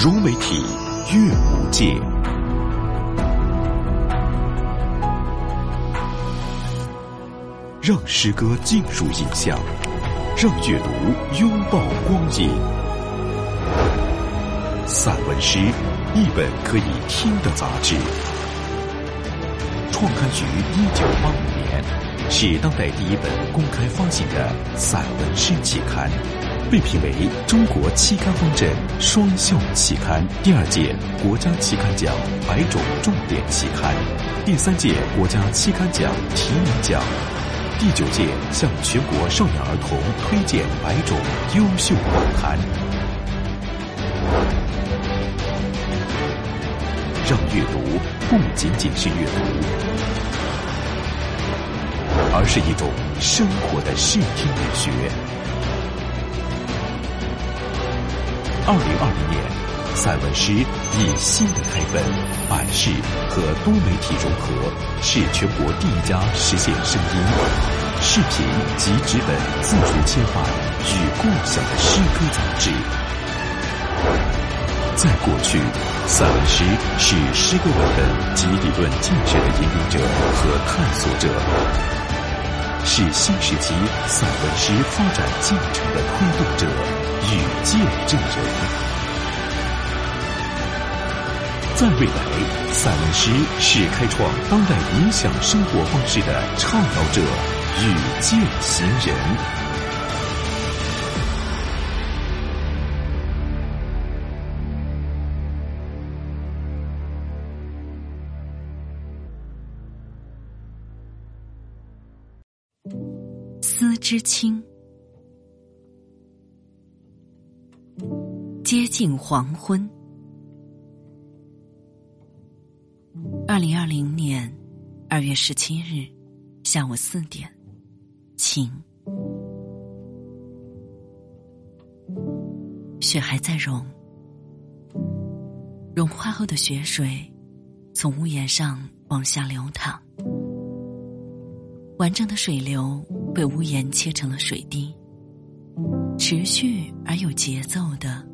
融媒体阅无界，让诗歌进入影像，让阅读拥抱光影。散文诗，一本可以听的杂志。创刊于一九八五年，是当代第一本公开发行的散文诗期刊。被评为中国期刊方阵双校期刊，第二届国家期刊奖百种重点期刊，第三届国家期刊奖提名奖，第九届向全国少年儿童推荐百种优秀报刊，让阅读不仅仅是阅读，而是一种生活的视听美学。二零二零年，散文诗以新的开本、版式和多媒体融合，是全国第一家实现声音、视频及纸本自主切换与共享的诗歌杂志。在过去，散文诗是诗歌文本及理论建设的引领者和探索者，是新时期散文诗发展进程的推动者。见证人，在未来，散文诗是开创当代理想生活方式的倡导者与践行人。思之清。接近黄昏。二零二零年二月十七日下午四点，晴，雪还在融，融化后的雪水从屋檐上往下流淌，完整的水流被屋檐切成了水滴，持续而有节奏的。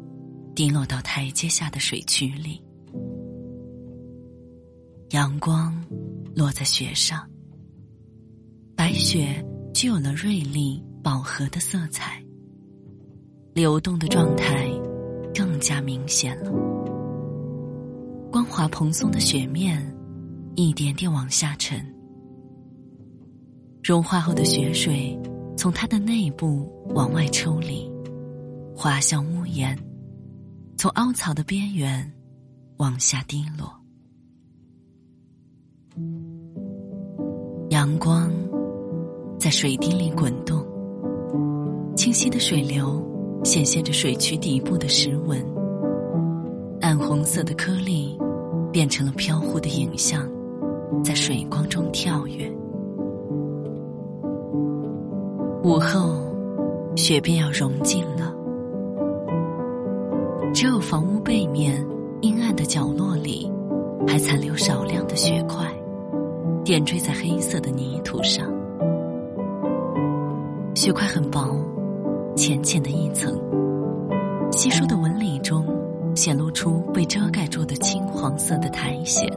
滴落到台阶下的水渠里，阳光落在雪上，白雪具有了锐利饱和的色彩，流动的状态更加明显了。光滑蓬松的雪面一点点往下沉，融化后的雪水从它的内部往外抽离，滑向屋檐。从凹槽的边缘往下滴落，阳光在水滴里滚动，清晰的水流显现着水渠底部的石纹，暗红色的颗粒变成了飘忽的影像，在水光中跳跃。午后，雪便要融尽了。只有房屋背面阴暗的角落里，还残留少量的雪块，点缀在黑色的泥土上。雪块很薄，浅浅的一层，稀疏的纹理中显露出被遮盖住的青黄色的苔藓。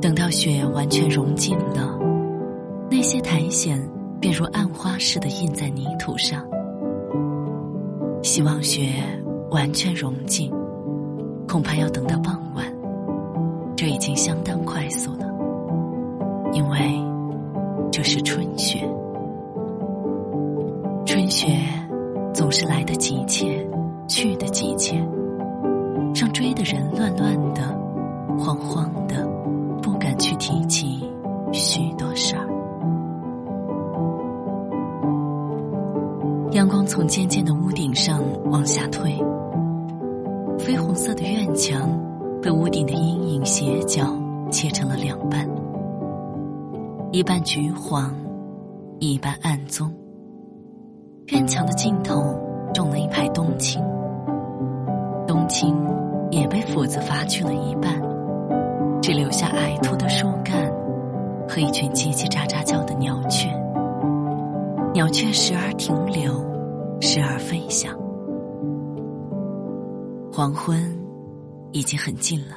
等到雪完全融尽了，那些苔藓便如暗花似的印在泥土上。希望雪完全融尽，恐怕要等到傍晚。这已经相当快速了，因为这是春雪。春雪总是来得急切，去的急切，让追的人乱乱的、慌慌的，不敢去提起许多事儿。阳光从渐渐的屋顶上往下退，绯红色的院墙被屋顶的阴影斜角切成了两半，一半橘黄，一半暗棕。院墙的尽头种了一排冬青，冬青也被斧子伐去了一半，只留下矮秃的树干和一群叽叽喳喳叫的鸟雀。鸟雀时而停留，时而飞翔。黄昏已经很近了，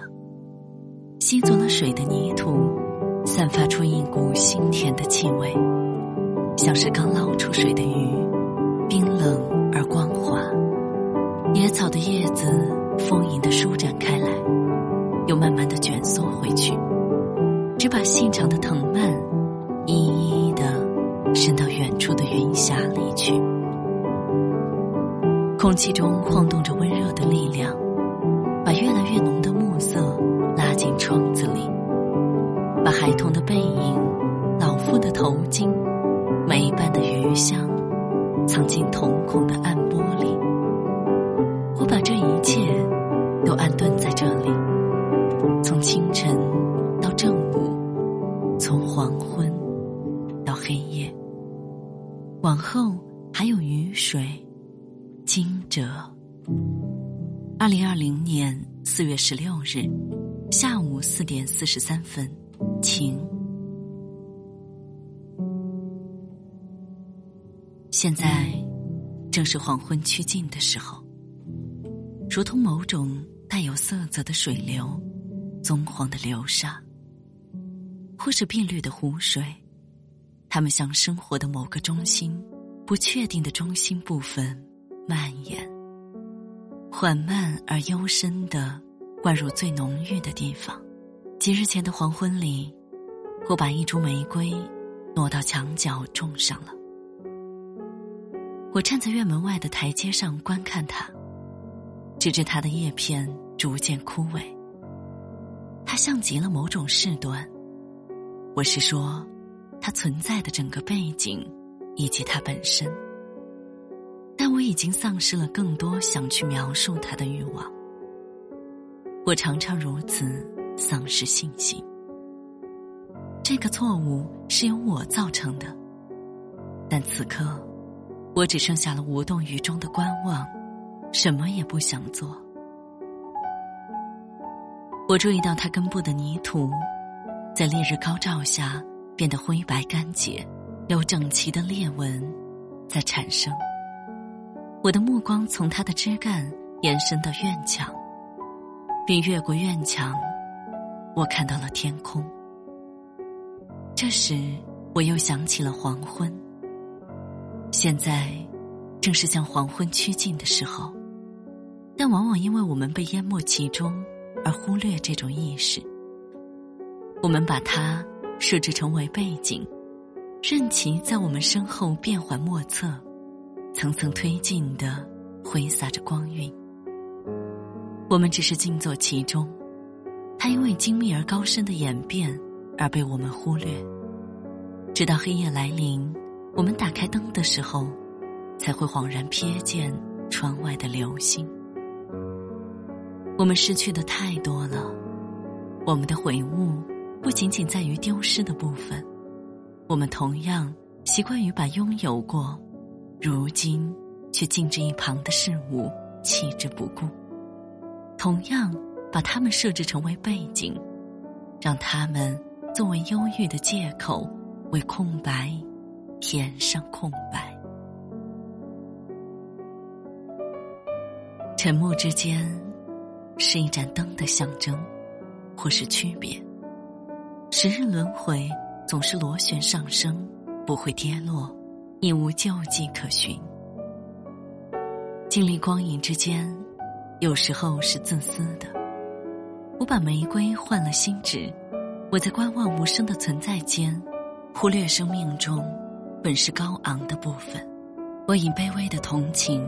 吸足了水的泥土散发出一股腥甜的气味，像是刚捞出水的鱼，冰冷而光滑。野草的叶子丰盈的舒展开来，又慢慢的卷缩回去，只把细长的藤蔓空气中晃动着温热的力量，把越来越浓的暮色拉进窗子里，把孩童的背影、老妇的头巾、每半的余香藏进瞳孔的暗玻璃。十六日下午四点四十三分，晴。现在正是黄昏趋近的时候，如同某种带有色泽的水流，棕黄的流沙，或是碧绿的湖水，它们向生活的某个中心，不确定的中心部分。蔓延，缓慢而幽深的灌入最浓郁的地方。几日前的黄昏里，我把一株玫瑰挪到墙角种上了。我站在院门外的台阶上观看它，直至它的叶片逐渐枯萎。它像极了某种事端，我是说，它存在的整个背景以及它本身。但我已经丧失了更多想去描述它的欲望。我常常如此丧失信心。这个错误是由我造成的，但此刻，我只剩下了无动于衷的观望，什么也不想做。我注意到它根部的泥土，在烈日高照下变得灰白干结，有整齐的裂纹在产生。我的目光从它的枝干延伸到院墙，并越过院墙，我看到了天空。这时，我又想起了黄昏。现在，正是向黄昏趋近的时候，但往往因为我们被淹没其中，而忽略这种意识。我们把它设置成为背景，任其在我们身后变幻莫测。层层推进的挥洒着光晕，我们只是静坐其中，它因为精密而高深的演变而被我们忽略，直到黑夜来临，我们打开灯的时候，才会恍然瞥见窗外的流星。我们失去的太多了，我们的悔悟不仅仅在于丢失的部分，我们同样习惯于把拥有过。如今，却静置一旁的事物弃之不顾，同样把它们设置成为背景，让它们作为忧郁的借口，为空白填上空白。沉默之间，是一盏灯的象征，或是区别。时日轮回，总是螺旋上升，不会跌落。亦无救济可寻。经历光影之间，有时候是自私的。我把玫瑰换了新纸，我在观望无声的存在间，忽略生命中本是高昂的部分。我以卑微的同情，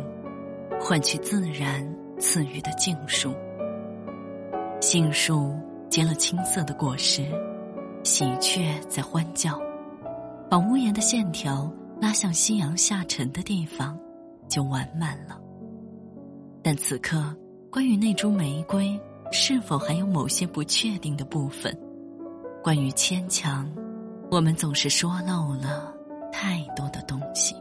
换取自然赐予的静树。杏树结了青色的果实，喜鹊在欢叫，把屋檐的线条。拉向夕阳下沉的地方，就完满了。但此刻，关于那株玫瑰，是否还有某些不确定的部分？关于牵强，我们总是说漏了太多的东西。